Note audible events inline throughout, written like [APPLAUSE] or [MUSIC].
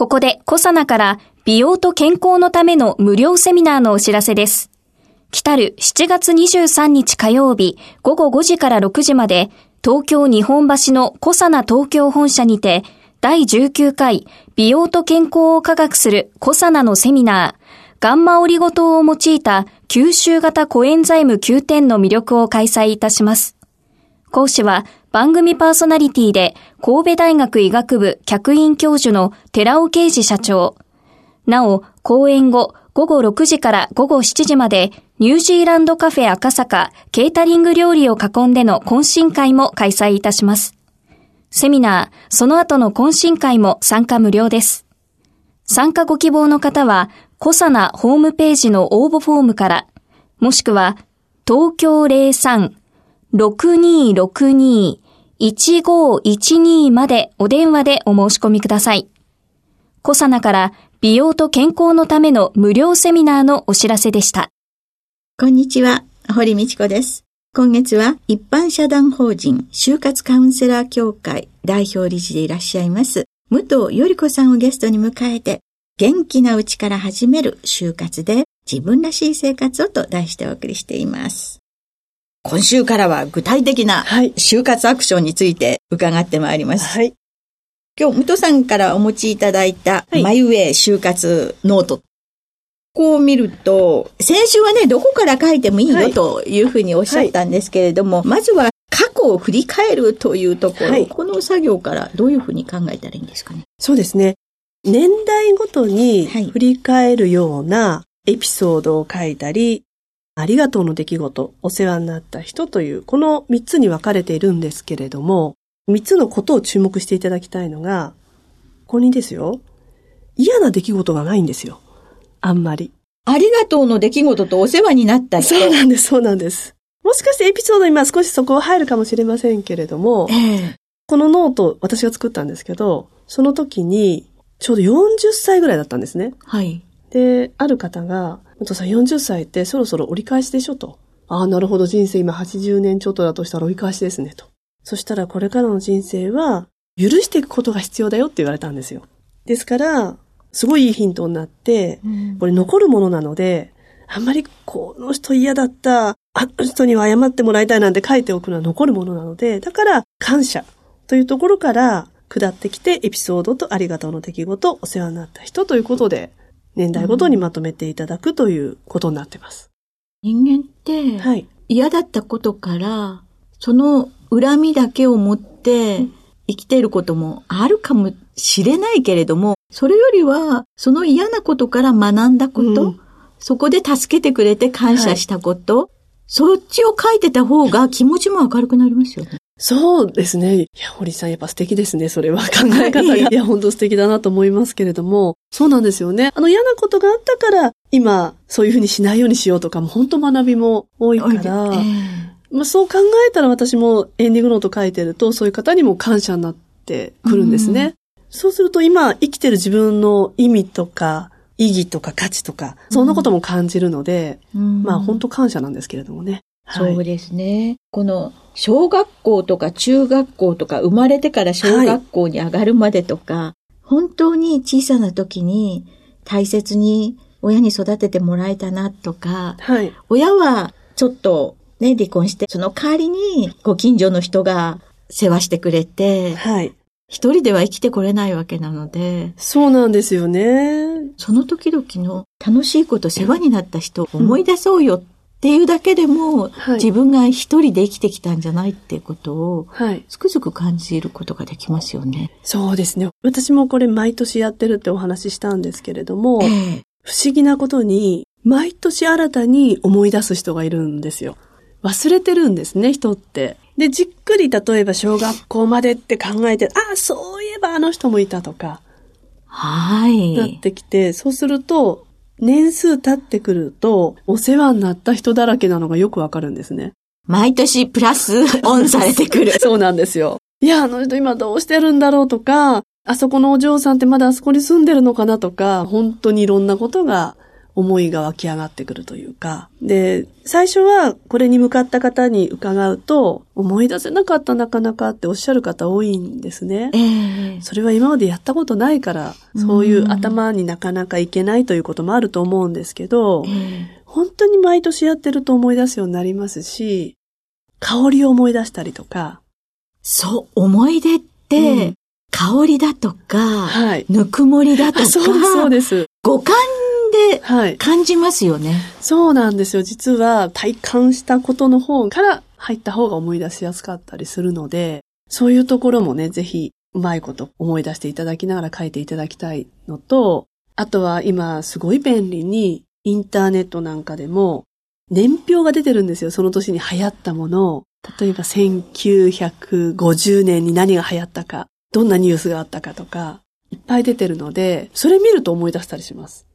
ここでコサナから美容と健康のための無料セミナーのお知らせです来たる7月23日火曜日午後5時から6時まで東京日本橋のコサナ東京本社にて第19回美容と健康を科学するコサナのセミナーガンマオリゴ糖を用いた吸収型コエンザイム9点の魅力を開催いたします。講師は番組パーソナリティで神戸大学医学部客員教授の寺尾啓二社長。なお、講演後午後6時から午後7時までニュージーランドカフェ赤坂ケータリング料理を囲んでの懇親会も開催いたします。セミナー、その後の懇親会も参加無料です。参加ご希望の方は、コサナホームページの応募フォームから、もしくは、東京03-6262 1512までお電話でお申し込みください。コサナから美容と健康のための無料セミナーのお知らせでした。こんにちは、堀道子です。今月は一般社団法人就活カウンセラー協会代表理事でいらっしゃいます武藤より子さんをゲストに迎えて元気なうちから始める終活で自分らしい生活をと題してお送りしています。今週からは具体的な終活アクションについて伺ってまいります。はい、今日、武藤さんからお持ちいただいた、マイウェイ終活ノート。こう見ると、先週はね、どこから書いてもいいよというふうにおっしゃったんですけれども、はい、まずは過去を振り返るというところ、はい、この作業からどういうふうに考えたらいいんですかね？そうですね。年代ごとに振り返るようなエピソードを書いたり、ありがとうの出来事、お世話になった人という、この3つに分かれているんですけれども、3つのことを注目していただきたいのが、ここにですよ、嫌な出来事がないんですよ。あんまり。ありがとうの出来事とお世話になった人。そうなんです、そうなんです。もしかしてエピソードに今少しそこは入るかもしれませんけれども、えー、このノート私が作ったんですけど、その時にちょうど40歳ぐらいだったんですね。はい。で、ある方が、お父さん40歳ってそろそろ折り返しでしょと。ああ、なるほど、人生今80年ちょっとだとしたら折り返しですねと。そしたらこれからの人生は、許していくことが必要だよって言われたんですよ。ですから、すごいいいヒントになって、うん、これ残るものなので、あんまりこの人嫌だった、あの人には謝ってもらいたいなんて書いておくのは残るものなので、だから感謝というところから下ってきてエピソードとありがとうの出来事、お世話になった人ということで、年代ごとにまとめていただくということになってます。人間って、はい、嫌だったことから、その恨みだけを持って生きていることもあるかもしれないけれども、それよりは、その嫌なことから学んだこと、うん、そこで助けてくれて感謝したこと、はい、そっちを書いてた方が気持ちも明るくなりますよね。そうですね。いや、堀さんやっぱ素敵ですね。それは [LAUGHS] 考え方が。いや、本当素敵だなと思いますけれども。そうなんですよね。あの嫌なことがあったから、今、そういうふうにしないようにしようとかも、本当学びも多いから、えー、まあ、そう考えたら私もエンディングノート書いてると、そういう方にも感謝になってくるんですね。うん、そうすると今、生きてる自分の意味とか、意義とか価値とか、そんなことも感じるので、うん、まあ本当感謝なんですけれどもね。そうですね。この小学校とか中学校とか生まれてから小学校に上がるまでとか、はい、本当に小さな時に大切に親に育ててもらえたなとか、はい、親はちょっとね、離婚して、その代わりにご近所の人が世話してくれて、はい。一人では生きてこれないわけなので。そうなんですよね。その時々の楽しいこと世話になった人を思い出そうよっっていうだけでも、はい、自分が一人で生きてきたんじゃないっていうことを、はい、つくづく感じることができますよね。そうですね。私もこれ毎年やってるってお話ししたんですけれども、えー、不思議なことに、毎年新たに思い出す人がいるんですよ。忘れてるんですね、人って。で、じっくり例えば小学校までって考えて、ああ、そういえばあの人もいたとか、はい。なってきて、そうすると、年数経ってくると、お世話になった人だらけなのがよくわかるんですね。毎年プラスオンされてくる。[LAUGHS] そうなんですよ。いや、あの人今どうしてるんだろうとか、あそこのお嬢さんってまだあそこに住んでるのかなとか、本当にいろんなことが思いが湧き上がってくるというか。で、最初はこれに向かった方に伺うと、思い出せなかったなかなかっておっしゃる方多いんですね。えー、それは今までやったことないから、そういう頭になかなかいけないということもあると思うんですけど、えー、本当に毎年やってると思い出すようになりますし、香りを思い出したりとか。そう、思い出って、うん香りだとか、はい、ぬくもりだとか、そうです、そうです。五感で感じますよね、はい、そうなんですよ。実は体感したことの方から入った方が思い出しやすかったりするので、そういうところもね、ぜひうまいこと思い出していただきながら書いていただきたいのと、あとは今すごい便利にインターネットなんかでも年表が出てるんですよ。その年に流行ったものを。例えば1950年に何が流行ったか、どんなニュースがあったかとか、いっぱい出てるので、それ見ると思い出したりします。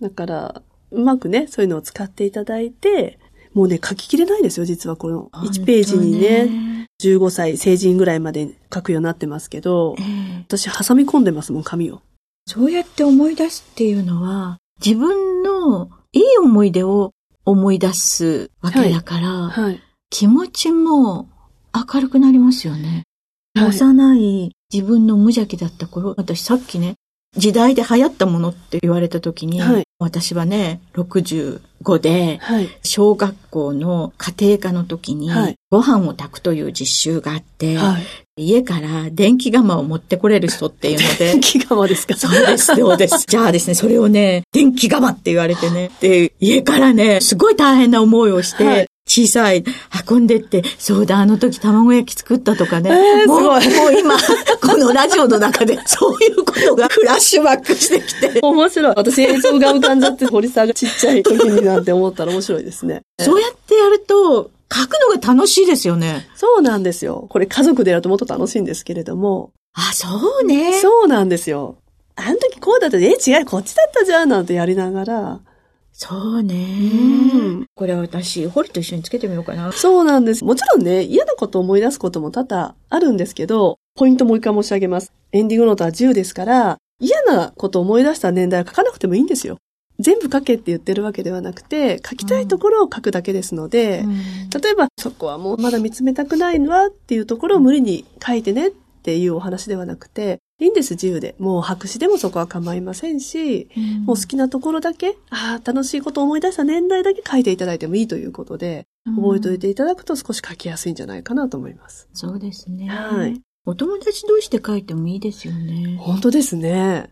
だから、うまくね、そういうのを使っていただいて、もうね、書ききれないですよ、実はこの1ページにね、ね。15歳、成人ぐらいまで書くようになってますけど、えー、私、挟み込んでますもん、紙を。そうやって思い出すっていうのは、自分のいい思い出を思い出すわけだから、はいはい、気持ちも明るくなりますよね。はい、幼い自分の無邪気だった頃、私さっきね、時代で流行ったものって言われた時に、はい、私はね、65で、はい、小学校の家庭科の時に、ご飯を炊くという実習があって、はい、家から電気釜を持ってこれる人っていうので。[LAUGHS] 電気釜ですか？そうです、そうです。[LAUGHS] じゃあですね、それをね、電気釜って言われてね、で、家からね、すごい大変な思いをして、小さい、運んでって、そうだ、あの時卵焼き作ったとかね。えー、もう、もう今、このラジオの中で、[LAUGHS] そういうことがフラッシュバックしてきて。面白い。私映像が浮かんじゃって、堀さんがちっちゃい時になんて思ったら面白いですね。[LAUGHS] そうやってやると、書くのが楽しいですよね。そうなんですよ。これ家族でやるともっと楽しいんですけれども。あ、そうね。そうなんですよ。あの時こうだったえ、違う、こっちだったじゃんなんてやりながら、そうね。うん。これは私、ホリと一緒につけてみようかな。そうなんです。もちろんね、嫌なことを思い出すことも多々あるんですけど、ポイントもう一回申し上げます。エンディングノートは10ですから、嫌なことを思い出した年代は書かなくてもいいんですよ。全部書けって言ってるわけではなくて、書きたいところを書くだけですので、うん、例えば、そこはもうまだ見つめたくないのはっていうところを無理に書いてねっていうお話ではなくて、いいんです、自由で。もう白紙でもそこは構いませんし、うん、もう好きなところだけ、ああ、楽しいことを思い出した年代だけ書いていただいてもいいということで、うん、覚えておいていただくと少し書きやすいんじゃないかなと思います。そうですね。はい。お友達同士で書いてもいいですよね。本当ですね。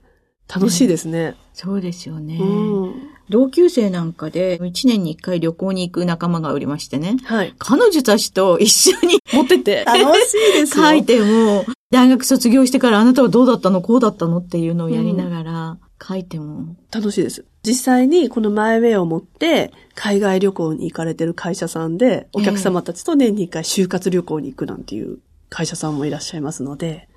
楽しいですね。そうですよね。うん、同級生なんかで、一年に一回旅行に行く仲間がおりましてね。はい。彼女たちと一緒に持ってて。[LAUGHS] 楽しいですよ。書いても、大学卒業してからあなたはどうだったの？こうだったのっていうのをやりながら書いても、楽しいです。実際にこのマイウェイを持って海外旅行に行かれてる会社さんでお客様たちと年に一回就活旅行に行くなんていう会社さんもいらっしゃいますので、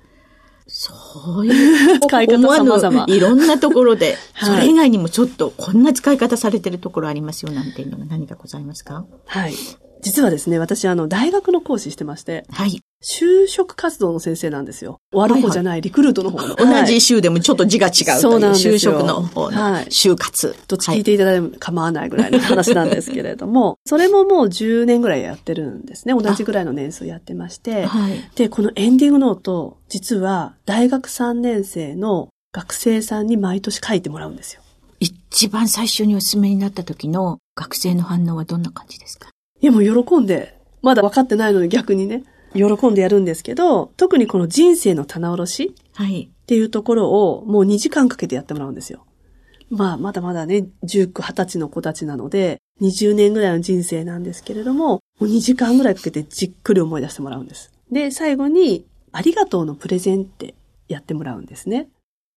そういう使 [LAUGHS] い方様々。いろんなところで、[LAUGHS] それ以外にもちょっとこんな使い方されてるところありますよなんていうのが何かございますか？はい。実はですね、私あの、大学の講師してまして。はい。就職活動の先生なんですよ。終わる方じゃない、リクルートの方の。同じ州でもちょっと字が違うそうなんです就職の方の就活。と聞いていただいても構わないぐらいの話なんですけれども、それももう10年ぐらいやってるんですね。同じぐらいの年数やってまして。はい、で、このエンディングノート、実は大学3年生の学生さんに毎年書いてもらうんですよ。一番最初にお勧めになった時の学生の反応はどんな感じですか？いやもう喜んで、まだ分かってないのに逆にね、喜んでやるんですけど、特にこの人生の棚卸しっていうところをもう2時間かけてやってもらうんですよ。まあ、まだまだね、19、20歳の子たちなので、20年ぐらいの人生なんですけれども、もう2時間ぐらいかけてじっくり思い出してもらうんです。で、最後に、ありがとうのプレゼンってやってもらうんですね。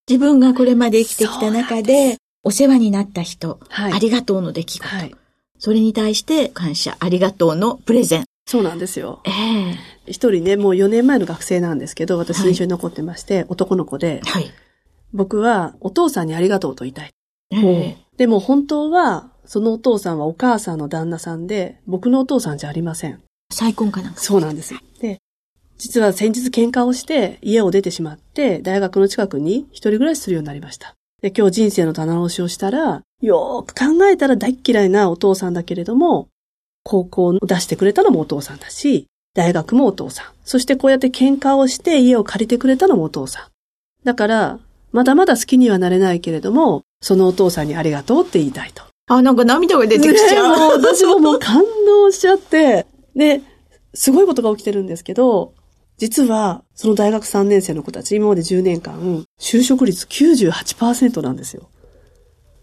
自分がこれまで生きてきた中で、お世話になった人、はい、ありがとうの出来事、はい、それに対して感謝、ありがとうのプレゼン。そうなんですよ。ええー、一人ね、もう4年前の学生なんですけど、私印象に残ってまして、はい、男の子で、はい、僕はお父さんにありがとうと言いたい。でも本当は、そのお父さんはお母さんの旦那さんで、僕のお父さんじゃありません。再婚かなんかそうなんです。で、実は先日喧嘩をして家を出てしまって、大学の近くに一人暮らしするようになりました。で、今日人生の棚卸しをしたら、よーく考えたら大嫌いなお父さんだけれども、高校を出してくれたのもお父さんだし、大学もお父さん。そしてこうやって喧嘩をして家を借りてくれたのもお父さん。だから、まだまだ好きにはなれないけれども、そのお父さんにありがとうって言いたいと。あ、なんか涙が出てきちゃう。ね、もう私ももう感動しちゃって、で、すごいことが起きてるんですけど、実は、その大学3年生の子たち、今まで10年間、就職率98%なんですよ。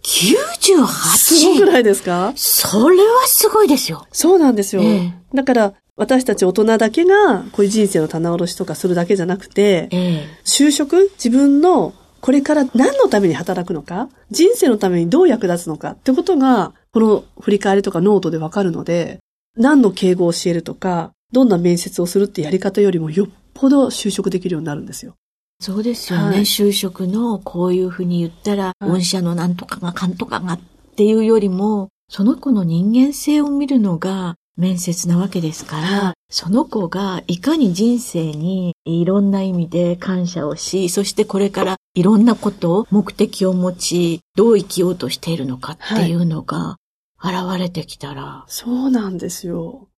98? すごくないですか？それはすごいですよ。そうなんですよ。えー、だから、私たち大人だけが、こういう人生の棚卸しとかするだけじゃなくて、えー、就職、自分のこれから何のために働くのか、人生のためにどう役立つのかってことが、この振り返りとかノートでわかるので、何の敬語を教えるとか、どんな面接をするってやり方よりもよっぽど就職できるようになるんですよ。そうですよね。はい、就職のこういうふうに言ったら、はい、御社のなんとかがかんとかがっていうよりも、その子の人間性を見るのが面接なわけですから、その子がいかに人生にいろんな意味で感謝をし、そしてこれからいろんなことを目的を持ち、どう生きようとしているのかっていうのが現れてきたら。はい、そうなんですよ。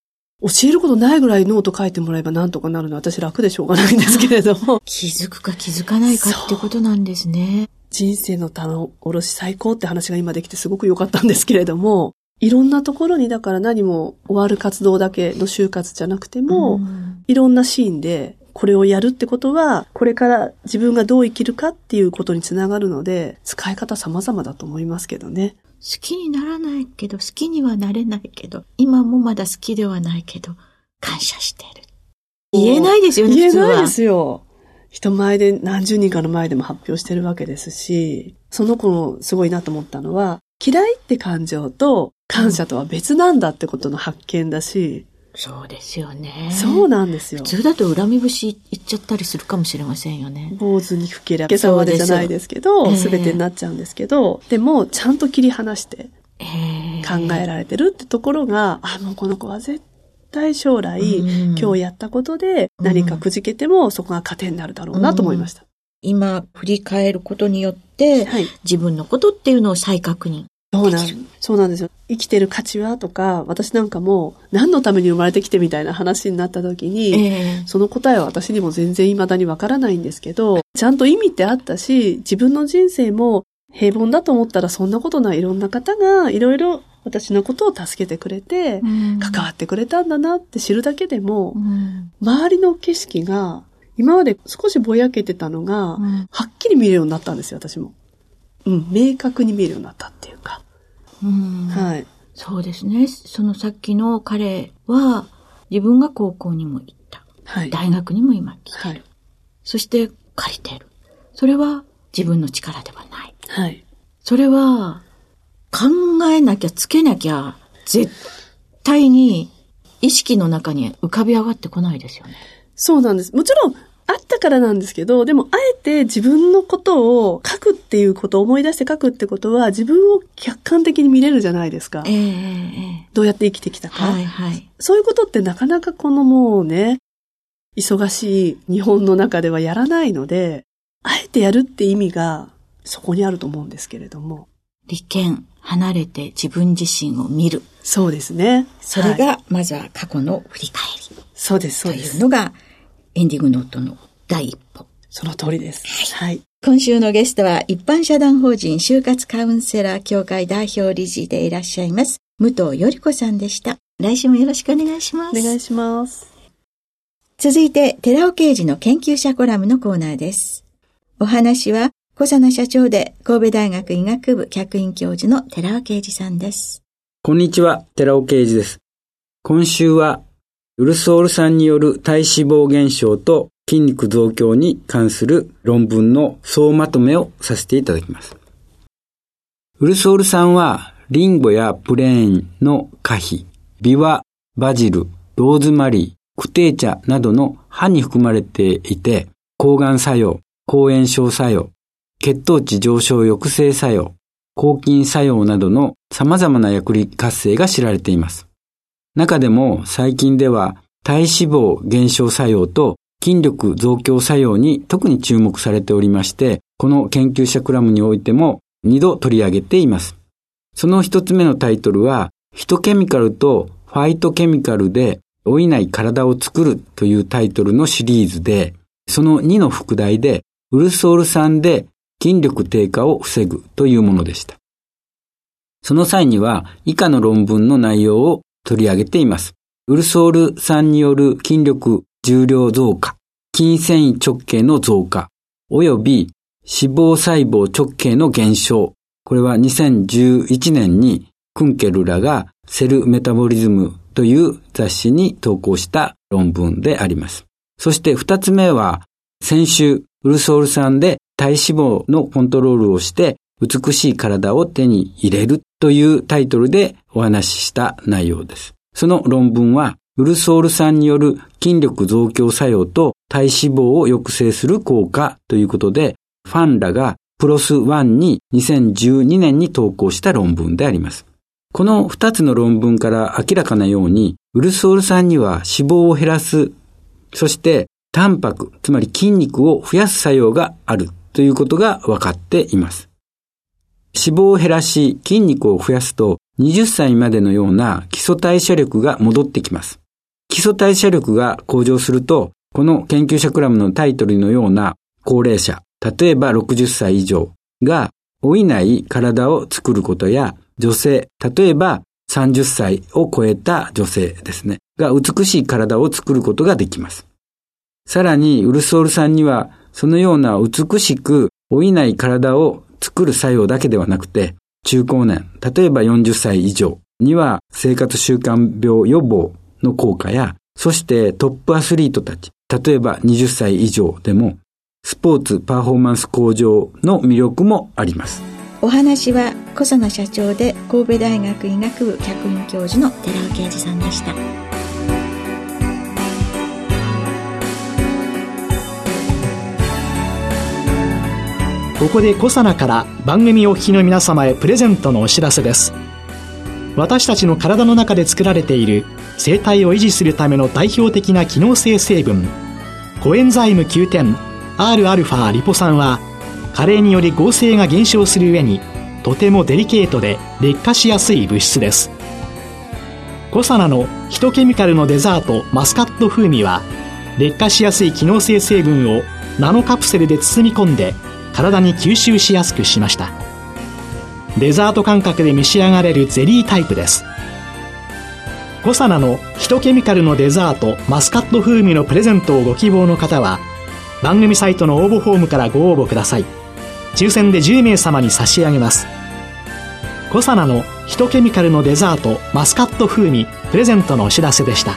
教えることないぐらいノート書いてもらえばなんとかなるのは私楽でしょうがないんですけれども。[LAUGHS] 気づくか気づかないかってことなんですね。人生の棚卸し最高って話が今できてすごく良かったんですけれども、いろんなところにだから何も終わる活動だけの就活じゃなくても、うん、いろんなシーンでこれをやるってことは、これから自分がどう生きるかっていうことにつながるので、使い方様々だと思いますけどね。好きにならないけど、好きにはなれないけど、今もまだ好きではないけど、感謝してる。言えないですよね、言えないですよ。人前で何十人かの前でも発表してるわけですし、その子のすごいなと思ったのは、嫌いって感情と感謝とは別なんだってことの発見だし、そうですよね。そうなんですよ。普通だと恨み節言っちゃったりするかもしれませんよね。坊主に吹けりゃ、今朝までじゃないですけど、すべ、てになっちゃうんですけど、でも、ちゃんと切り離して考えられてるってところが、あ、もうこの子は絶対将来、今日やったことで何かくじけても、そこが糧になるだろうなと思いました。今、振り返ることによって、はい、自分のことっていうのを再確認そうなん、そうなんですよ。生きてる価値は？とか、私なんかも何のために生まれてきてみたいな話になった時に、えー、その答えは私にも全然未だにわからないんですけど、ちゃんと意味ってあったし、自分の人生も平凡だと思ったらそんなことないいろんな方がいろいろ私のことを助けてくれて、関わってくれたんだなって知るだけでも、周りの景色が今まで少しぼやけてたのが、はっきり見えるようになったんですよ、私も。うん、明確に見えるようになったっていうか。うん、はい。そうですね。そのさっきの彼は、自分が高校にも行った。はい。大学にも今来てる。はい。そして借りてる。それは自分の力ではない。はい。それは、考えなきゃつけなきゃ、絶対に意識の中に浮かび上がってこないですよね。そうなんです。もちろん、あったからなんですけど、でもあえて自分のことを書くっていうことを思い出して書くってことは自分を客観的に見れるじゃないですか。えー、どうやって生きてきたか、はいはい。そういうことってなかなかこのもうね、忙しい日本の中ではやらないので、あえてやるって意味がそこにあると思うんですけれども。利権、離れて自分自身を見る。そうですね。それが、まずは過去の振り返り。そうです、そうです。というのが、エンディングノートの第一歩。その通りです。はい。今週のゲストは一般社団法人就活カウンセラー協会代表理事でいらっしゃいます、武藤より子さんでした。来週もよろしくお願いします。お願いします。続いて、寺尾刑事の研究者コラムのコーナーです。お話は、小佐奈社長で神戸大学医学部客員教授の寺尾啓二さんです。こんにちは、寺尾啓二です。今週はウルソール酸による体脂肪減少と筋肉増強に関する論文の総まとめをさせていただきます。ウルソール酸はリンゴやプレーンの可否、ビワ、バジル、ローズマリー、クテー茶などの葉に含まれていて、抗がん作用、抗炎症作用、血糖値上昇抑制作用、抗菌作用などの様々な薬理活性が知られています。中でも最近では体脂肪減少作用と筋力増強作用に特に注目されておりまして、この研究者クラムにおいても2度取り上げています。その一つ目のタイトルは、ヒトケミカルとファイトケミカルで老いない体を作るというタイトルのシリーズで、その2の副題で、ウルソール酸で筋力低下を防ぐというものでした。その際には以下の論文の内容を取り上げています。ウルソール酸による筋力重量増加、筋繊維直径の増加、及び脂肪細胞直径の減少。これは2011年にクンケルらがセルメタボリズムという雑誌に投稿した論文であります。そして二つ目は先週ウルソール酸で体脂肪のコントロールをして美しい体を手に入れるというタイトルでお話しした内容です。その論文はウルソール酸による筋力増強作用と体脂肪を抑制する効果ということで、ファンらがプロス1に2012年に投稿した論文であります。この2つの論文から明らかなように、ウルソール酸には脂肪を減らす、そしてタンパク、つまり筋肉を増やす作用があるということが分かっています。脂肪を減らし筋肉を増やすと20歳までのような基礎代謝力が戻ってきます。基礎代謝力が向上すると、この研究者クラムのタイトルのような高齢者、例えば60歳以上が老いない体を作ることや、女性、例えば30歳を超えた女性ですね、が美しい体を作ることができます。さらに、ウルソールさんには、そのような美しく老いない体を作る作用だけではなくて、中高年、例えば40歳以上には生活習慣病予防の効果や、そしてトップアスリートたち、例えば20歳以上でも、スポーツパフォーマンス向上の魅力もあります。お話は小佐奈社長で神戸大学医学部客員教授の寺尾啓二さんでした。ここでコサナから番組お聞きの皆様へプレゼントのお知らせです。私たちの体の中で作られている生態を維持するための代表的な機能性成分コエンザイム Q10 Rα リポ酸は加齢により合成が減少する上にとてもデリケートで劣化しやすい物質ですコサナのヒトケミカルのデザートマスカット風味は劣化しやすい機能性成分をナノカプセルで包み込んで体に吸収しやすくしました。デザート感覚で召し上がれるゼリータイプです。コサナのヒトケミカルのデザートマスカット風味のプレゼントをご希望の方は番組サイトの応募フォームからご応募ください。抽選で10名様に差し上げます。コサナのヒトケミカルのデザートマスカット風味プレゼントのお知らせでした。